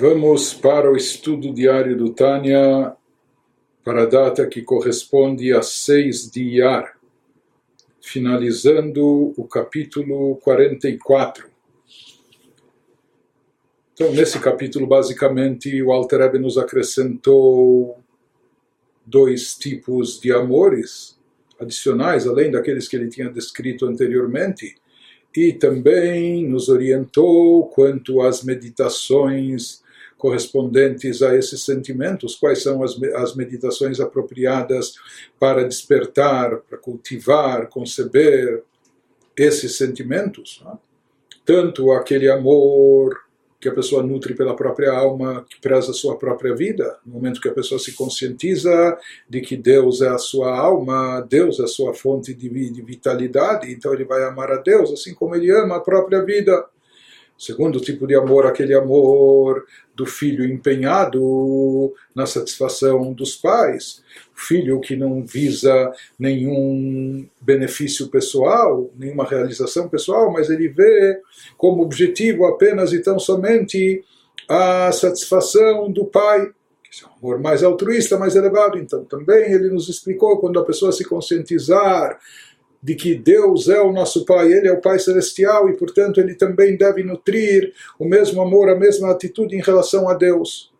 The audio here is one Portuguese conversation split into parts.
Vamos para o estudo diário do Tânia, para a data que corresponde a 6 de Iyar, finalizando o capítulo 44. Então, nesse capítulo, basicamente, o Alter nos acrescentou dois tipos de amores adicionais, além daqueles que ele tinha descrito anteriormente, e também nos orientou quanto às meditações correspondentes a esses sentimentos, quais são as, as meditações apropriadas para despertar, para cultivar, conceber esses sentimentos. Né? Tanto aquele amor que a pessoa nutre pela própria alma, que preza a sua própria vida. No momento que a pessoa se conscientiza de que Deus é a sua alma, Deus é a sua fonte de, de vitalidade, então ele vai amar a Deus, assim como ele ama a própria vida. Segundo tipo de amor, aquele amor do filho empenhado na satisfação dos pais, filho que não visa nenhum benefício pessoal, nenhuma realização pessoal, mas ele vê como objetivo apenas e tão somente a satisfação do pai, que é um amor mais altruísta, mais elevado. Então, também ele nos explicou quando a pessoa se conscientizar de que Deus é o nosso Pai, Ele é o Pai Celestial e, portanto, Ele também deve nutrir o mesmo amor, a mesma atitude em relação a Deus.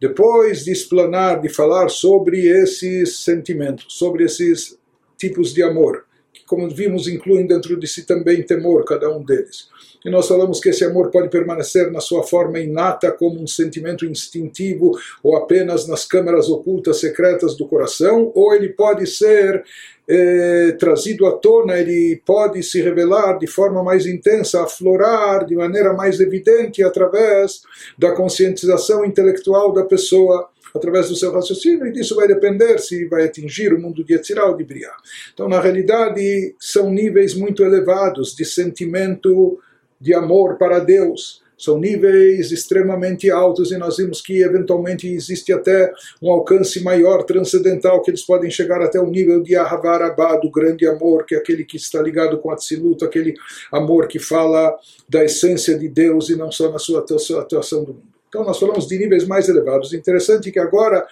Depois de explanar, de falar sobre esses sentimentos, sobre esses tipos de amor, como vimos, incluem dentro de si também temor, cada um deles. E nós falamos que esse amor pode permanecer na sua forma inata como um sentimento instintivo ou apenas nas câmaras ocultas secretas do coração, ou ele pode ser eh, trazido à tona, ele pode se revelar de forma mais intensa, aflorar de maneira mais evidente através da conscientização intelectual da pessoa através do seu raciocínio, e disso vai depender se vai atingir o mundo de Yetzirah ou de Briah. Então, na realidade, são níveis muito elevados de sentimento de amor para Deus. São níveis extremamente altos e nós vimos que eventualmente existe até um alcance maior, transcendental, que eles podem chegar até o nível de Ahavarabá, do grande amor, que é aquele que está ligado com a Tzilut, aquele amor que fala da essência de Deus e não só na sua atuação do mundo. Então nós falamos de níveis mais elevados. Interessante que agora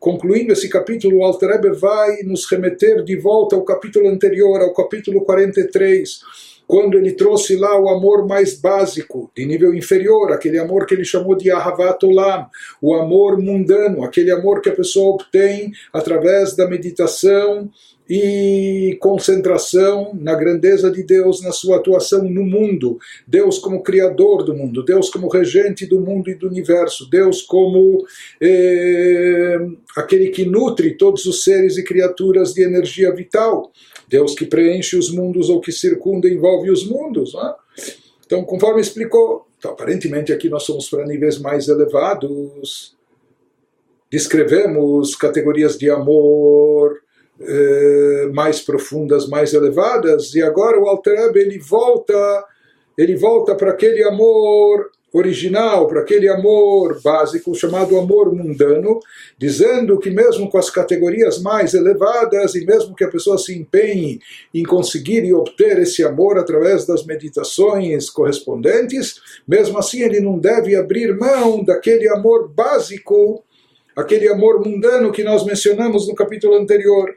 concluindo esse capítulo, o Alter Rebbe vai nos remeter de volta ao capítulo anterior, ao capítulo 43, quando ele trouxe lá o amor mais básico, de nível inferior, aquele amor que ele chamou de Ahavat Olam, o amor mundano, aquele amor que a pessoa obtém através da meditação e concentração na grandeza de Deus, na sua atuação no mundo, Deus como criador do mundo, Deus como regente do mundo e do universo, Deus como eh, aquele que nutre todos os seres e criaturas de energia vital. Deus que preenche os mundos ou que circunda e envolve os mundos. É? Então, conforme explicou, então, aparentemente aqui nós somos para níveis mais elevados. Descrevemos categorias de amor eh, mais profundas, mais elevadas, e agora o Alter ele volta, ele volta para aquele amor original, para aquele amor básico chamado amor mundano, dizendo que mesmo com as categorias mais elevadas e mesmo que a pessoa se empenhe em conseguir e obter esse amor através das meditações correspondentes, mesmo assim ele não deve abrir mão daquele amor básico, aquele amor mundano que nós mencionamos no capítulo anterior.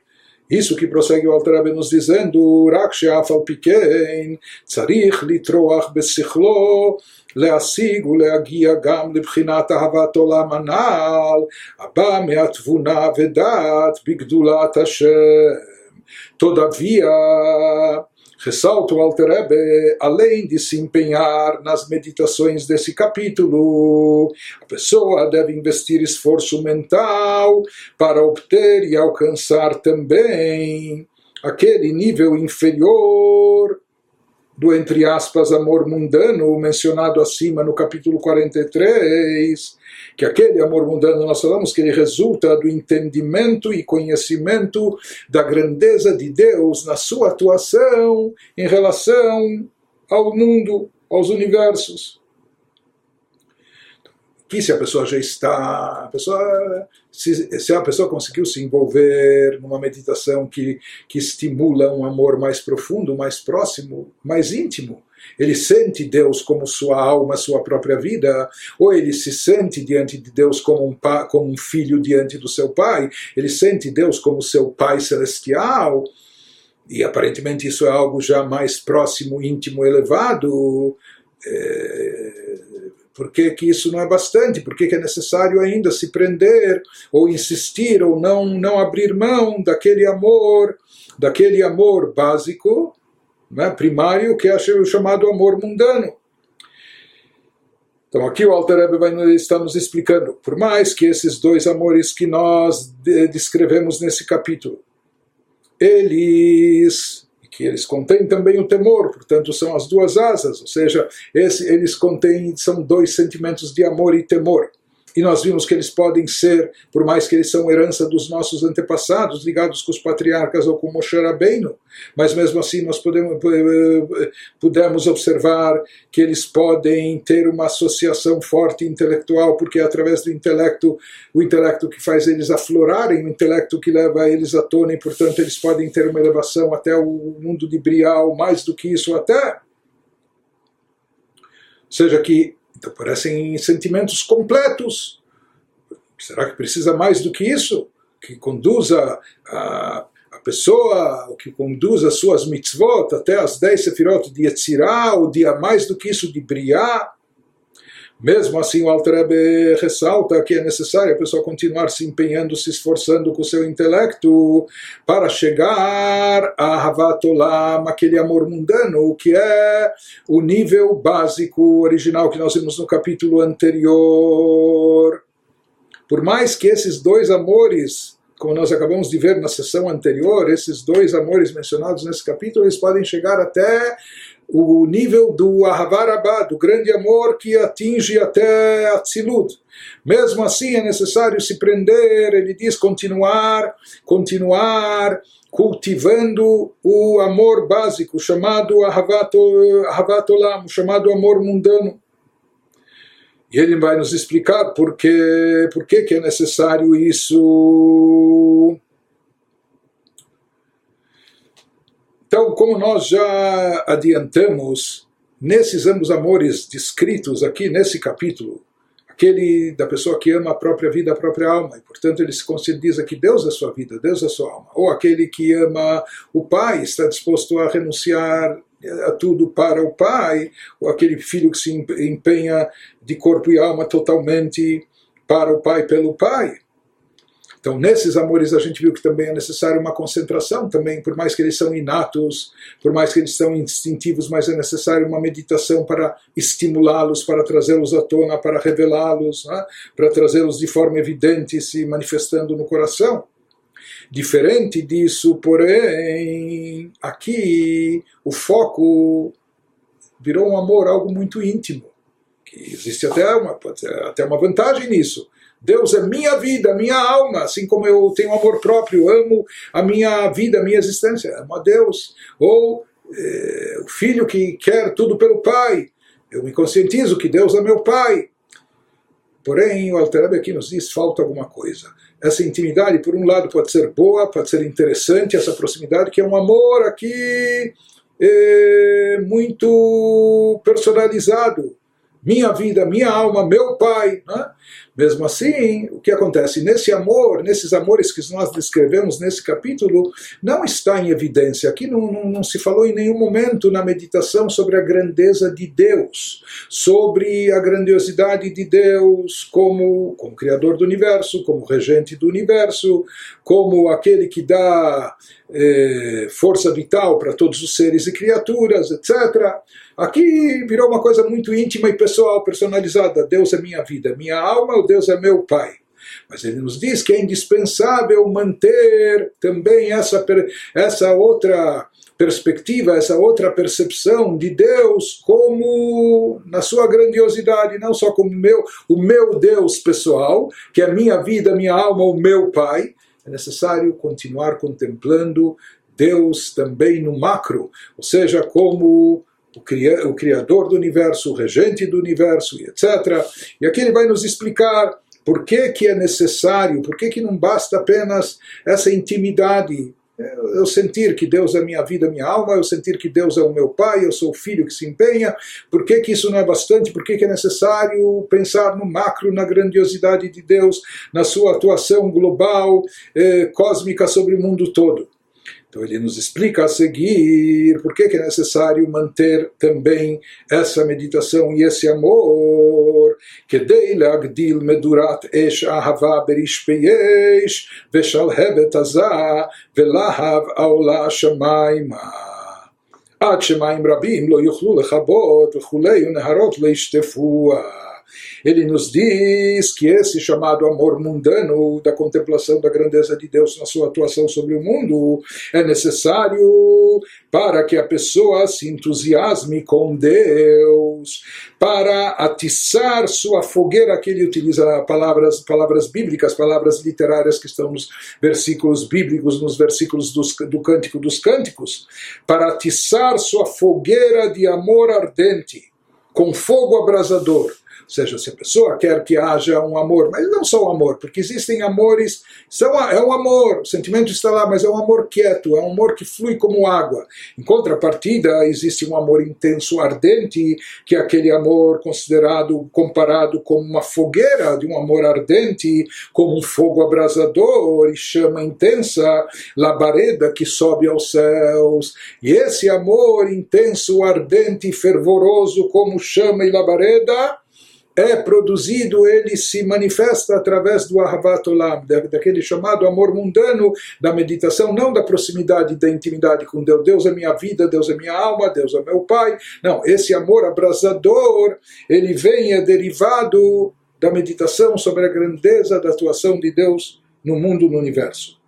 Isso que prossegue o Alter Rebbe nos dizendo, רק שאף על פי כן צריך לטרוח בשכלו להשיג ולהגיע גם לבחינת אהבת עולם הנ"ל, הבא מהתבונה ודעת בגדולת השם. Todavia, ressalta o Alter Rebbe, além de se empenhar nas meditações desse capítulo, a pessoa deve investir esforço mental para obter e alcançar também aquele nível inferior do, entre aspas, amor mundano mencionado acima no capítulo 43, que aquele amor mundano nós falamos que ele resulta do entendimento e conhecimento da grandeza de Deus na sua atuação em relação ao mundo, aos universos. que se a pessoa já está, a pessoa, se, se a pessoa conseguiu se envolver numa meditação que, que estimula um amor mais profundo, mais próximo, mais íntimo, ele sente Deus como sua alma, sua própria vida, ou ele se sente diante de Deus como um, como um filho diante do seu pai, ele sente Deus como seu pai celestial, e aparentemente isso é algo já mais próximo, íntimo, elevado. É, por que, que isso não é bastante? Por que, que é necessário ainda se prender, ou insistir, ou não, não abrir mão daquele amor, daquele amor básico, né, primário, que é o chamado amor mundano? Então aqui o Alter Rebbe vai estar nos explicando, por mais que esses dois amores que nós descrevemos nesse capítulo, eles que eles contêm também o temor, portanto são as duas asas, ou seja, esse, eles contêm, são dois sentimentos de amor e temor. E nós vimos que eles podem ser, por mais que eles são herança dos nossos antepassados, ligados com os patriarcas ou com Moshe Rabbeinu, mas mesmo assim nós podemos, eh, pudemos observar que eles podem ter uma associação forte intelectual, porque é através do intelecto, o intelecto que faz eles aflorarem, o intelecto que leva eles à tona, e portanto eles podem ter uma elevação até o mundo de Brial, mais do que isso até. Ou seja, que então parecem sentimentos completos. Será que precisa mais do que isso? Que conduza a, a pessoa, o que conduz as suas mitzvot até as 10 sefirot de Yetzirah, ou de mais do que isso de Briah? Mesmo assim, o Alter Rebbe ressalta que é necessário a pessoa continuar se empenhando, se esforçando com o seu intelecto para chegar a Havatolam, aquele amor mundano, que é o nível básico original que nós vimos no capítulo anterior. Por mais que esses dois amores como nós acabamos de ver na sessão anterior, esses dois amores mencionados nesse capítulo, eles podem chegar até o nível do Ahavarabá, do grande amor que atinge até a Tzilut. Mesmo assim é necessário se prender, ele diz continuar, continuar cultivando o amor básico, chamado Ahavat Olam, chamado amor mundano. E ele vai nos explicar por que, por que, que é necessário isso. Então, como nós já adiantamos, nesses ambos amores descritos aqui nesse capítulo, aquele da pessoa que ama a própria vida, a própria alma, e portanto ele se conscientiza que Deus é sua vida, Deus é sua alma, ou aquele que ama o pai, está disposto a renunciar a tudo para o pai, ou aquele filho que se empenha de corpo e alma totalmente para o pai pelo pai. Então, nesses amores, a gente viu que também é necessário uma concentração, também, por mais que eles são inatos, por mais que eles são instintivos, mas é necessário uma meditação para estimulá-los, para trazê-los à tona, para revelá-los, né? para trazê-los de forma evidente, se manifestando no coração. Diferente disso, porém, aqui o foco virou um amor, algo muito íntimo. Que existe até uma, até uma vantagem nisso Deus é minha vida, minha alma, assim como eu tenho amor próprio, amo a minha vida, a minha existência, amo a Deus. Ou é, o filho que quer tudo pelo pai, eu me conscientizo que Deus é meu pai. Porém, o Alter aqui nos diz falta alguma coisa. Essa intimidade, por um lado, pode ser boa, pode ser interessante, essa proximidade, que é um amor aqui é, muito personalizado. Minha vida, minha alma, meu pai. Né? Mesmo assim, o que acontece? Nesse amor, nesses amores que nós descrevemos nesse capítulo, não está em evidência. Aqui não, não, não, se falou em nenhum momento na meditação sobre a grandeza de Deus, sobre a grandiosidade de Deus como, como Criador do universo, como regente do universo, como aquele que dá eh, força vital para todos os seres e criaturas, etc. Aqui virou uma coisa muito íntima e pessoal, personalizada. Deus é minha vida, minha alma, o Deus é meu Pai. Mas ele nos diz que é indispensável manter também essa, essa outra perspectiva, essa outra percepção de Deus como na sua grandiosidade, não só como meu, o meu Deus pessoal, que é minha vida, minha alma, o meu Pai. É necessário continuar contemplando Deus também no macro, ou seja, como o, cria, o Criador do universo, o regente do universo, etc. E aqui ele vai nos explicar por que, que é necessário, por que, que não basta apenas essa intimidade eu sentir que Deus é minha vida, minha alma, eu sentir que Deus é o meu pai, eu sou o filho que se empenha, por que, que isso não é bastante, por que, que é necessário pensar no macro, na grandiosidade de Deus, na sua atuação global, eh, cósmica sobre o mundo todo. Então ele nos explica a seguir por que é necessário manter também essa meditação e esse amor. כדי להגדיל מדורת אש אהבה ברשפי אש ושלהבת עזה ולהב העולה השמיימה. עד שמים רבים לא יוכלו לכבות וכולי ונהרות לא ישטפוה. Ele nos diz que esse chamado amor mundano da contemplação da grandeza de Deus na sua atuação sobre o mundo é necessário para que a pessoa se entusiasme com Deus, para atiçar sua fogueira, aqui ele utiliza palavras, palavras bíblicas, palavras literárias que estão nos versículos bíblicos, nos versículos dos, do Cântico dos Cânticos, para atiçar sua fogueira de amor ardente, com fogo abrasador ou seja, se a pessoa quer que haja um amor, mas não só o amor, porque existem amores, são, é um amor, o sentimento está lá, mas é um amor quieto, é um amor que flui como água. Em contrapartida, existe um amor intenso, ardente, que é aquele amor considerado, comparado como uma fogueira de um amor ardente, como um fogo abrasador e chama intensa, labareda que sobe aos céus. E esse amor intenso, ardente, fervoroso, como chama e labareda, é produzido, ele se manifesta através do Ahavat Olam, daquele chamado amor mundano, da meditação, não da proximidade, da intimidade com Deus. Deus é minha vida, Deus é minha alma, Deus é meu Pai. Não, esse amor abrasador, ele vem, é derivado da meditação sobre a grandeza da atuação de Deus no mundo, no universo.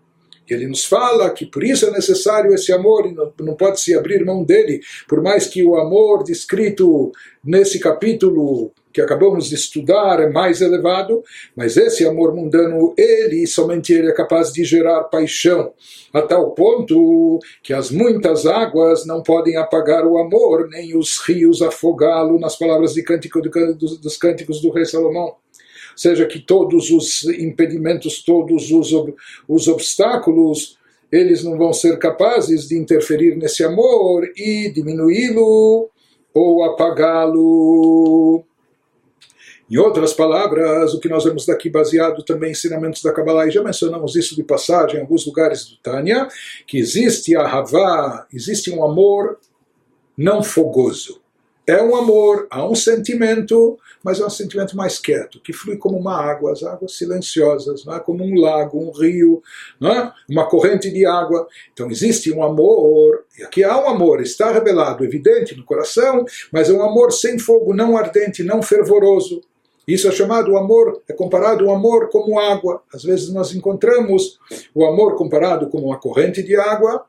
Ele nos fala que por isso é necessário esse amor e não pode se abrir mão dele, por mais que o amor descrito nesse capítulo que acabamos de estudar é mais elevado, mas esse amor mundano, ele, somente ele é capaz de gerar paixão, a tal ponto que as muitas águas não podem apagar o amor, nem os rios afogá-lo, nas palavras de cântico dos, cânticos do rei Salomão. Seja, que todos os impedimentos, todos os, os obstáculos, eles não vão ser capazes de interferir nesse amor e diminuí-lo ou apagá-lo. Em outras palavras, o que nós vemos daqui baseado também em ensinamentos da Kabbalah, e já mencionamos isso de passagem em alguns lugares do Tânia, que existe a Havá, existe um amor não fogoso. É um amor, há um sentimento, mas é um sentimento mais quieto, que flui como uma água, as águas silenciosas, não é? como um lago, um rio, não é? uma corrente de água. Então existe um amor, e aqui há um amor, está revelado, evidente no coração, mas é um amor sem fogo, não ardente, não fervoroso. Isso é chamado amor, é comparado o amor como água. Às vezes nós encontramos o amor comparado com uma corrente de água,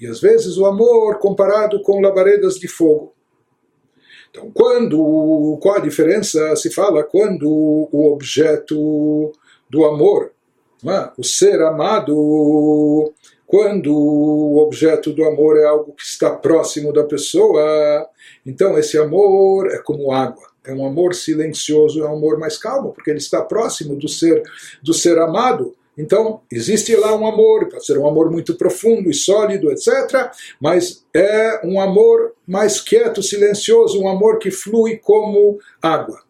e às vezes o amor comparado com labaredas de fogo. Então, quando, qual a diferença se fala quando o objeto do amor, é? o ser amado, quando o objeto do amor é algo que está próximo da pessoa, então esse amor é como água. É um amor silencioso, é um amor mais calmo, porque ele está próximo do ser, do ser amado. Então, existe lá um amor, pode ser um amor muito profundo e sólido, etc., mas é um amor mais quieto, silencioso, um amor que flui como água.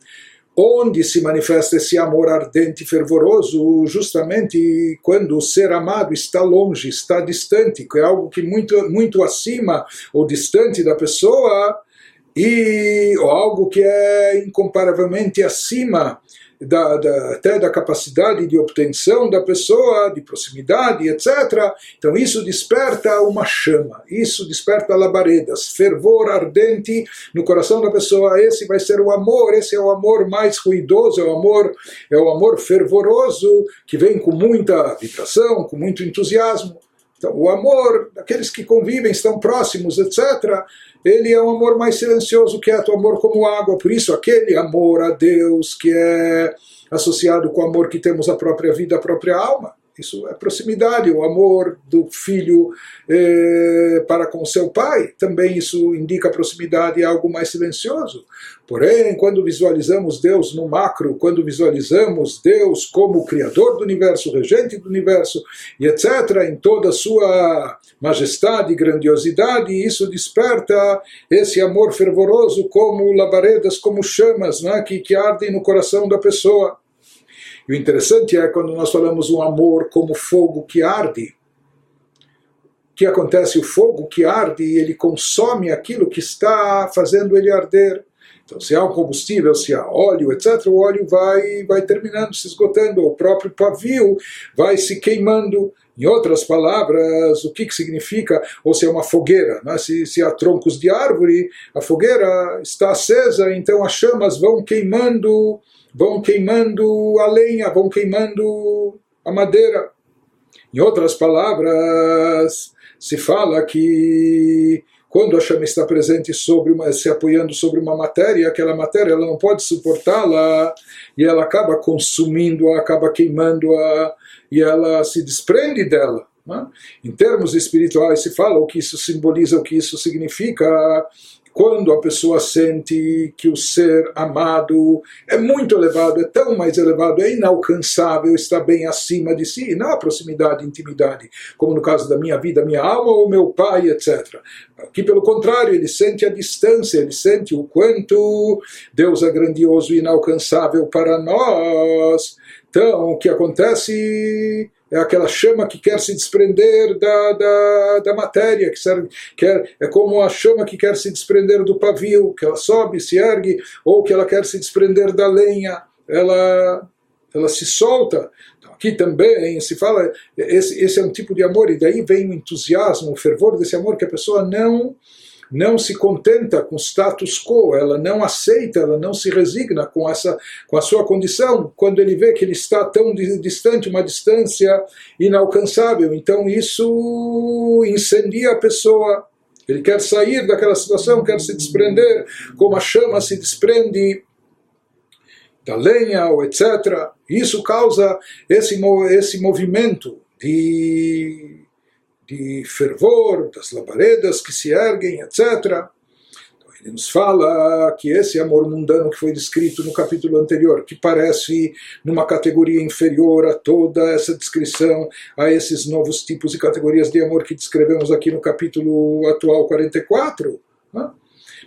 Onde se manifesta esse amor ardente e fervoroso? Justamente quando o ser amado está longe, está distante, que é algo que muito, muito acima ou distante da pessoa, e algo que é incomparavelmente acima da, da, até da capacidade de obtenção da pessoa, de proximidade, etc. Então isso desperta uma chama, isso desperta labaredas, fervor ardente no coração da pessoa. Esse vai ser o amor, esse é o amor mais ruidoso, é o amor, é o amor fervoroso que vem com muita vibração, com muito entusiasmo. Então, o amor daqueles que convivem, estão próximos, etc., ele é um amor mais silencioso, quieto, amor como água. Por isso, aquele amor a Deus que é associado com o amor que temos à própria vida, à própria alma, isso é proximidade, o amor do filho eh, para com seu pai, também isso indica proximidade, é algo mais silencioso. Porém, quando visualizamos Deus no macro, quando visualizamos Deus como Criador do universo, regente do universo, e etc., em toda a sua majestade e grandiosidade, isso desperta esse amor fervoroso como labaredas, como chamas né, que, que ardem no coração da pessoa. E o interessante é quando nós falamos um amor como fogo que arde. O que acontece? O fogo que arde, ele consome aquilo que está fazendo ele arder. Então, se há um combustível, se há óleo, etc., o óleo vai, vai terminando, se esgotando, o próprio pavio vai se queimando. Em outras palavras, o que, que significa? Ou se é uma fogueira, né? se, se há troncos de árvore, a fogueira está acesa, então as chamas vão queimando vão queimando a lenha, vão queimando a madeira. Em outras palavras, se fala que quando a chama está presente sobre uma, se apoiando sobre uma matéria, aquela matéria ela não pode suportá-la e ela acaba consumindo-a, acaba queimando-a e ela se desprende dela. Né? Em termos espirituais se fala o que isso simboliza, o que isso significa quando a pessoa sente que o ser amado é muito elevado, é tão mais elevado, é inalcançável, está bem acima de si, não há proximidade, intimidade, como no caso da minha vida, minha alma ou meu pai, etc. Aqui, pelo contrário, ele sente a distância, ele sente o quanto Deus é grandioso e inalcançável para nós. Então, o que acontece é aquela chama que quer se desprender da, da, da matéria, que serve, quer, é como a chama que quer se desprender do pavio, que ela sobe, se ergue, ou que ela quer se desprender da lenha, ela, ela se solta. Então, aqui também se fala, esse, esse é um tipo de amor, e daí vem o entusiasmo, o fervor desse amor que a pessoa não não se contenta com status quo, ela não aceita, ela não se resigna com, essa, com a sua condição, quando ele vê que ele está tão distante, uma distância inalcançável. Então isso incendia a pessoa. Ele quer sair daquela situação, quer se desprender, como a chama se desprende da lenha, ou etc. Isso causa esse, esse movimento de de fervor, das labaredas que se erguem, etc. Então, ele nos fala que esse amor mundano que foi descrito no capítulo anterior, que parece numa categoria inferior a toda essa descrição, a esses novos tipos e categorias de amor que descrevemos aqui no capítulo atual 44, né?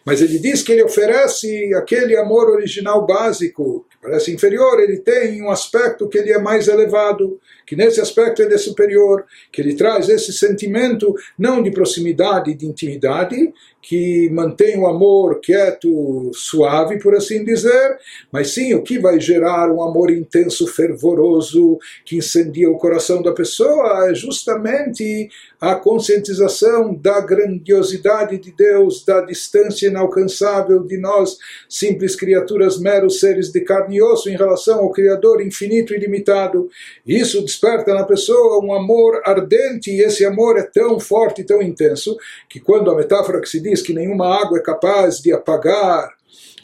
mas ele diz que ele oferece aquele amor original básico, que parece inferior, ele tem um aspecto que ele é mais elevado, que nesse aspecto ele é superior, que ele traz esse sentimento não de proximidade, de intimidade, que mantém o amor quieto, suave, por assim dizer, mas sim o que vai gerar um amor intenso, fervoroso, que incendia o coração da pessoa, é justamente a conscientização da grandiosidade de Deus, da distância inalcançável de nós, simples criaturas, meros seres de carne e osso, em relação ao Criador infinito e ilimitado. Isso desperta na pessoa um amor ardente, e esse amor é tão forte, tão intenso, que quando a metáfora que se diz diz que nenhuma água é capaz de apagar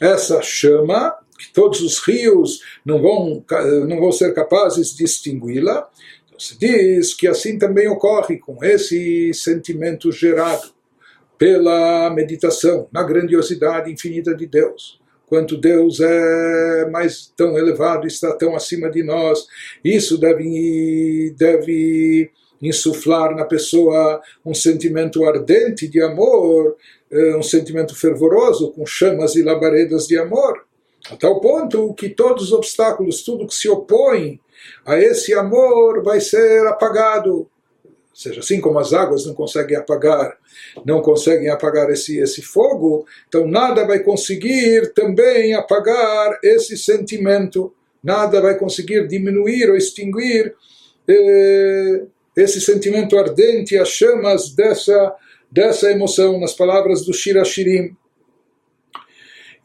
essa chama, que todos os rios não vão, não vão ser capazes de extingui-la. Então se diz que assim também ocorre com esse sentimento gerado pela meditação na grandiosidade infinita de Deus. Quanto Deus é mais tão elevado, está tão acima de nós, isso deve, deve insuflar na pessoa um sentimento ardente de amor, eh, um sentimento fervoroso, com chamas e labaredas de amor, a tal ponto que todos os obstáculos, tudo que se opõe a esse amor vai ser apagado. Ou seja, assim como as águas não conseguem apagar, não conseguem apagar esse, esse fogo, então nada vai conseguir também apagar esse sentimento, nada vai conseguir diminuir ou extinguir eh, esse sentimento ardente, as chamas dessa dessa emoção nas palavras do Shira Shirim.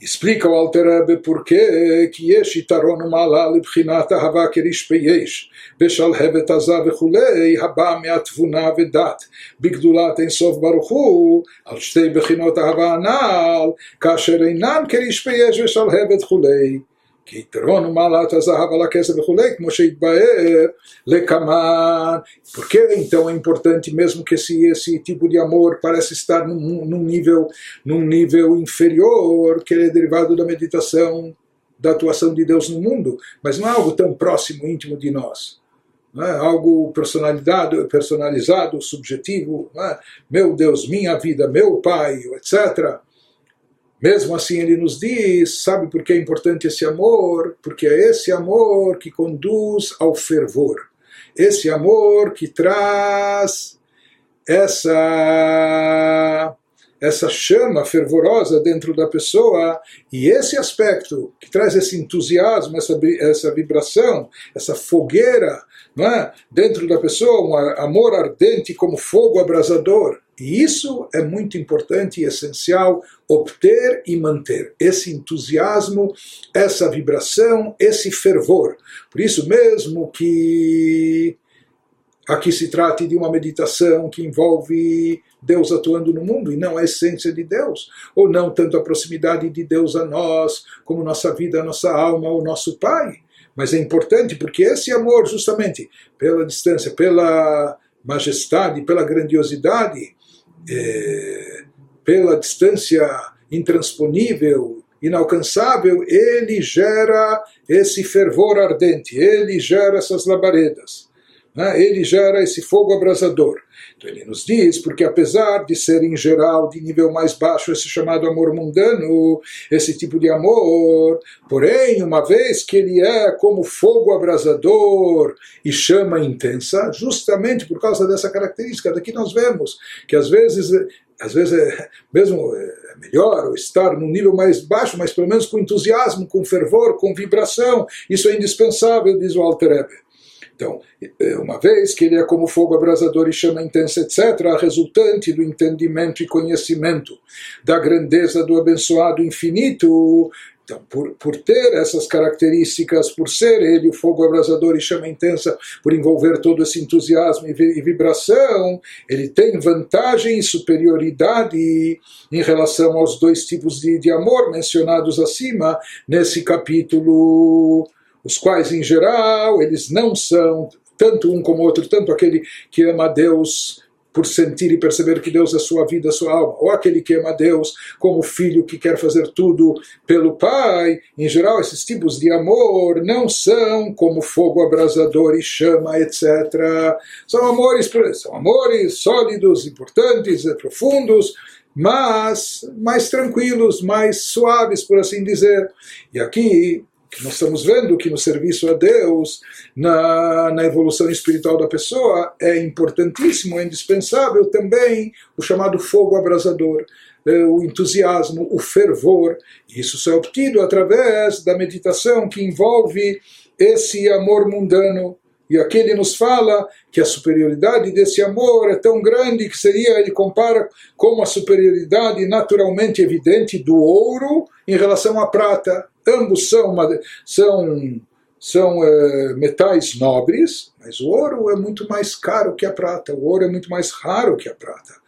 Explica o Alter Rebbe por que יש יתרון ומעלה לבחינת אהבה כריש ביש, בשלהבת עזה וכולי, הבא מהתבונה ודת, בגדולת אינסוף ברוך הוא, על שתי בחינות אהבה הנ"ל, כאשר אינן כריש ביש ושלהבת וכולי. כי יתרון ומעלת הזהב על הכסף וכולי, כמו שהתבאר לקמן. Por que então é importante mesmo que esse, esse tipo de amor parece estar num, num, nível, num nível inferior, que é derivado da meditação, da atuação de Deus no mundo, mas não é algo tão próximo, íntimo de nós. Não é algo personalizado, personalizado subjetivo, é? meu Deus, minha vida, meu Pai, etc. mesmo assim, ele nos diz: sabe por que é importante esse amor? Porque é esse amor que conduz ao fervor. Esse amor que traz essa essa chama fervorosa dentro da pessoa e esse aspecto que traz esse entusiasmo, essa, essa vibração, essa fogueira não é? dentro da pessoa, um amor ardente como fogo abrasador. E isso é muito importante e essencial obter e manter esse entusiasmo, essa vibração, esse fervor. Por isso mesmo que aqui se trate de uma meditação que envolve Deus atuando no mundo e não a essência de Deus, ou não tanto a proximidade de Deus a nós, como nossa vida, nossa alma, o nosso Pai. Mas é importante porque esse amor, justamente pela distância, pela majestade, pela grandiosidade, é, pela distância intransponível, inalcançável, ele gera esse fervor ardente, ele gera essas labaredas, né? ele gera esse fogo abrasador. Então ele nos diz, porque apesar de ser em geral de nível mais baixo esse chamado amor mundano, esse tipo de amor, porém, uma vez que ele é como fogo abrasador e chama intensa, justamente por causa dessa característica, daqui nós vemos que às vezes às vezes é mesmo é melhor estar num nível mais baixo, mas pelo menos com entusiasmo, com fervor, com vibração. Isso é indispensável, diz o Alter Ebe. Então, é, uma vez que ele é como fogo abrasador e chama intensa, etc., resultante do entendimento e conhecimento da grandeza do abençoado infinito, então, por, por ter essas características, por ser ele o fogo abrasador e chama intensa, por envolver todo esse entusiasmo e, e vibração, ele tem vantagem e superioridade em relação aos dois tipos de, de amor mencionados acima nesse capítulo os quais, em geral, eles não são, tanto um como outro, tanto aquele que ama a Deus por sentir e perceber que Deus é sua vida, sua alma, ou aquele que ama a Deus como filho que quer fazer tudo pelo Pai. Em geral, esses tipos de amor não são como fogo abrasador e chama, etc. São amores, são amores sólidos, importantes, profundos, mas mais tranquilos, mais suaves, por assim dizer. E aqui que nós estamos vendo que no serviço a Deus, na, na evolução espiritual da pessoa, é importantíssimo, é indispensável também o chamado fogo abrasador, eh, o entusiasmo, o fervor. Isso só é obtido através da meditação que envolve esse amor mundano. E aqui ele nos fala que a superioridade desse amor é tão grande que seria, ele compara como a superioridade naturalmente evidente do ouro em relação à prata. Ambos são, são, são é, metais nobres, mas o ouro é muito mais caro que a prata, o ouro é muito mais raro que a prata.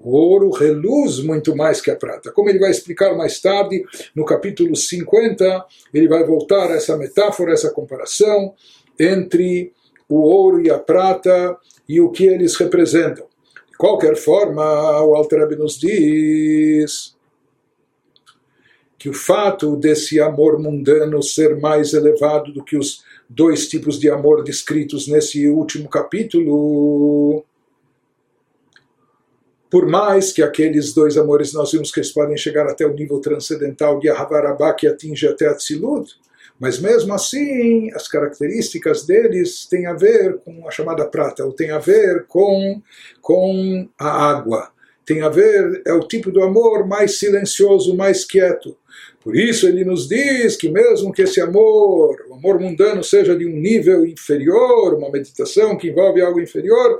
O ouro reluz muito mais que a prata. Como ele vai explicar mais tarde, no capítulo 50, ele vai voltar a essa metáfora, essa comparação entre o ouro e a prata e o que eles representam. De qualquer forma, o Alter nos diz que o fato desse amor mundano ser mais elevado do que os dois tipos de amor descritos nesse último capítulo, por mais que aqueles dois amores nós vimos que eles podem chegar até o nível transcendental de Ahavarabá que atinge até Atzilut, mas mesmo assim as características deles têm a ver com a chamada prata, ou têm a ver com, com a água, tem a ver, é o tipo do amor mais silencioso, mais quieto. Por isso ele nos diz que mesmo que esse amor, o amor mundano, seja de um nível inferior, uma meditação que envolve algo inferior,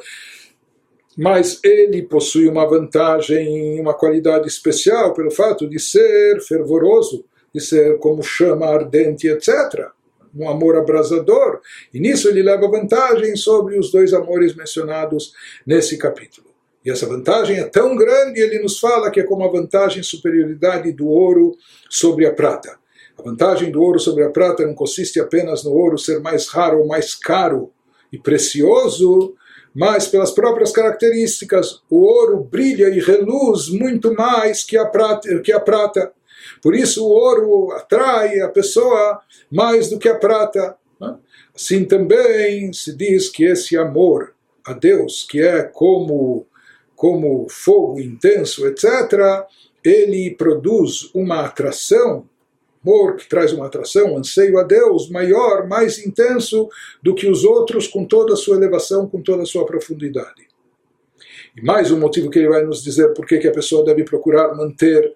mas ele possui uma vantagem, uma qualidade especial pelo fato de ser fervoroso, de ser como chama ardente, etc. Um amor abrasador. E nisso ele leva vantagem sobre os dois amores mencionados nesse capítulo. E essa vantagem é tão grande, ele nos fala que é como a vantagem superioridade do ouro sobre a prata. A vantagem do ouro sobre a prata não consiste apenas no ouro ser mais raro ou mais caro e precioso, mas pelas próprias características. O ouro brilha e reluz muito mais que a prata. Que a prata. Por isso o ouro atrai a pessoa mais do que a prata. Assim também se diz que esse amor a Deus, que é como, como fogo intenso, etc., ele produz uma atração amor que traz uma atração, um anseio a Deus maior, mais intenso do que os outros, com toda a sua elevação, com toda a sua profundidade. E mais um motivo que ele vai nos dizer por que a pessoa deve procurar manter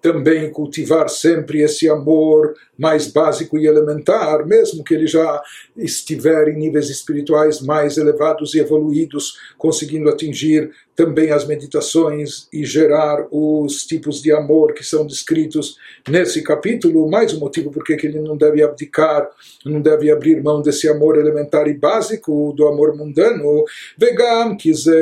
também cultivar sempre esse amor mais básico e elementar, mesmo que ele já estiver em níveis espirituais mais elevados e evoluídos, conseguindo atingir também as meditações e gerar os tipos de amor que são descritos nesse capítulo. Mais um motivo por que ele não deve abdicar, não deve abrir mão desse amor elementar e básico do amor mundano. Vegam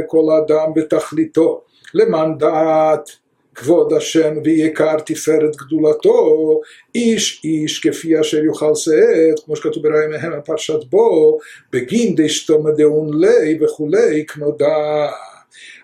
koladam betachlito lemandat כבוד השם ויקר תפארת גדולתו, איש איש כפי אשר יוכל שאת, כמו שכתוב בראי מהם בפרשת בו, בגין דשתומא דאון ליה וכולי, כנודע.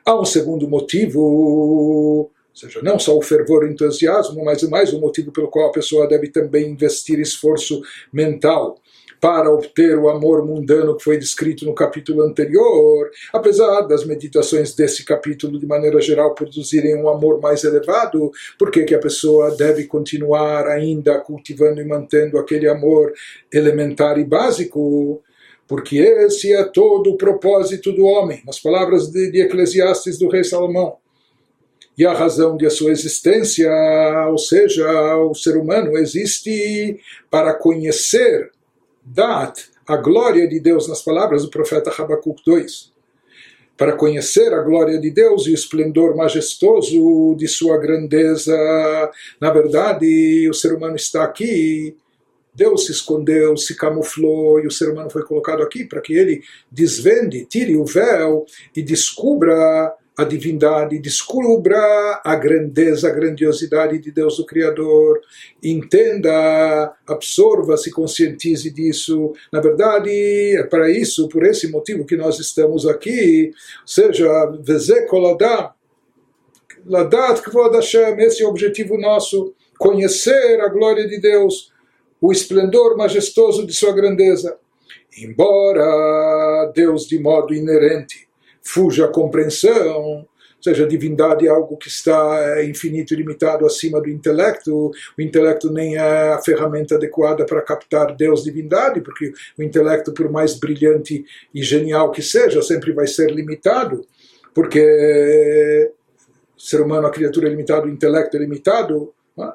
Há um segundo motivo, ou seja, não só o fervor e o entusiasmo, mas mais um motivo pelo qual a pessoa deve também investir esforço mental para obter o amor mundano que foi descrito no capítulo anterior, apesar das meditações desse capítulo de maneira geral produzirem um amor mais elevado, por que, que a pessoa deve continuar ainda cultivando e mantendo aquele amor elementar e básico? Porque esse é todo o propósito do homem, nas palavras de, de Eclesiastes do rei Salomão e a razão de sua existência, ou seja, o ser humano existe para conhecer Dat, a glória de Deus nas palavras do profeta Habacuc 2. Para conhecer a glória de Deus e o esplendor majestoso de sua grandeza. Na verdade, o ser humano está aqui Deus se escondeu, se camuflou e o ser humano foi colocado aqui para que ele desvende, tire o véu e descubra a divindade, descubra a grandeza, a grandiosidade de Deus, o Criador, entenda, absorva, se conscientize disso. Na verdade, é para isso, por esse motivo que nós estamos aqui, ou seja, Vezekoladam, Ladat Kvod esse é o objetivo nosso, conhecer a glória de Deus, o esplendor majestoso de sua grandeza. Embora Deus, de modo inerente, fuja a compreensão, ou seja, a divindade é algo que está é, infinito e limitado acima do intelecto. O intelecto nem é a ferramenta adequada para captar Deus divindade, porque o intelecto, por mais brilhante e genial que seja, sempre vai ser limitado, porque o ser humano, a criatura é limitada, o intelecto é limitado. É?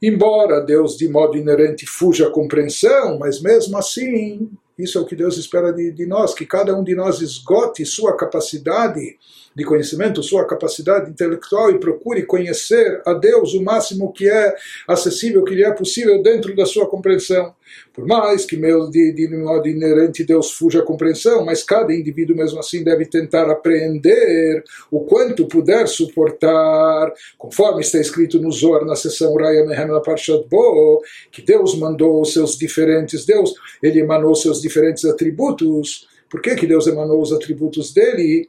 Embora Deus, de modo inerente, fuja a compreensão, mas mesmo assim isso é o que Deus espera de, de, nós, que cada um de nós esgote sua capacidade de conhecimento, sua capacidade intelectual e procure conhecer a Deus o máximo que é acessível, que lhe é possível dentro da sua compreensão. Por mais que meio de, de modo inerente Deus fuja a compreensão, mas cada indivíduo mesmo assim deve tentar apreender o quanto puder suportar, conforme está escrito no Zohar na seção Raya Mehem na Parshat Bo, que Deus mandou os seus diferentes, Deus, ele emanou seus diferentes atributos. Por que, que Deus emanou os atributos dele?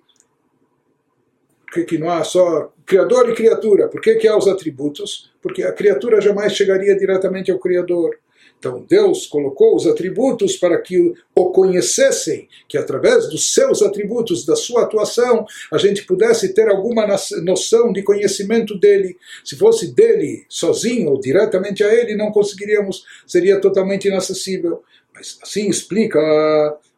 Que, que não há só Criador e criatura. Por que, que há os atributos? Porque a criatura jamais chegaria diretamente ao Criador. Então Deus colocou os atributos para que o conhecessem, que através dos seus atributos, da sua atuação, a gente pudesse ter alguma noção de conhecimento dele. Se fosse dele sozinho ou diretamente a ele, não conseguiríamos, seria totalmente inacessível. Mas assim explica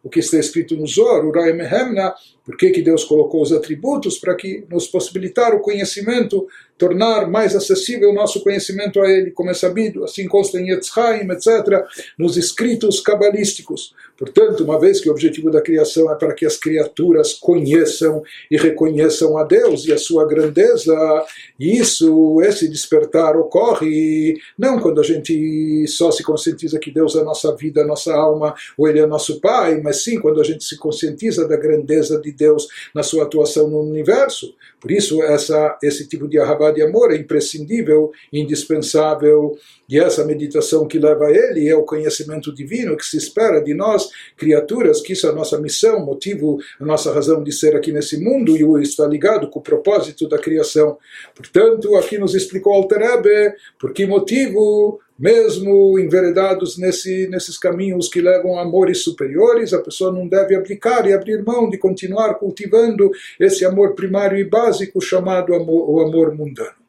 o que está escrito no Zor, Urai Mehemna, por que Deus colocou os atributos? Para que nos possibilitar o conhecimento, tornar mais acessível o nosso conhecimento a Ele, como é sabido, assim consta em Yetzchaim, etc., nos escritos cabalísticos. Portanto, uma vez que o objetivo da criação é para que as criaturas conheçam e reconheçam a Deus e a sua grandeza, isso, esse despertar ocorre não quando a gente só se conscientiza que Deus é a nossa vida, a nossa alma, ou Ele é nosso Pai, mas sim quando a gente se conscientiza da grandeza de Deus na sua atuação no universo. Por isso, essa, esse tipo de Ahavá de amor é imprescindível, indispensável, e essa meditação que leva a ele é o conhecimento divino que se espera de nós, criaturas, que isso é a nossa missão, motivo, a nossa razão de ser aqui nesse mundo, e está ligado com o propósito da criação. Portanto, aqui nos explicou Alter por que motivo mesmo enveredados nesse, nesses caminhos que levam a amores superiores, a pessoa não deve aplicar e abrir mão de continuar cultivando esse amor primário e básico chamado amor, o amor mundano.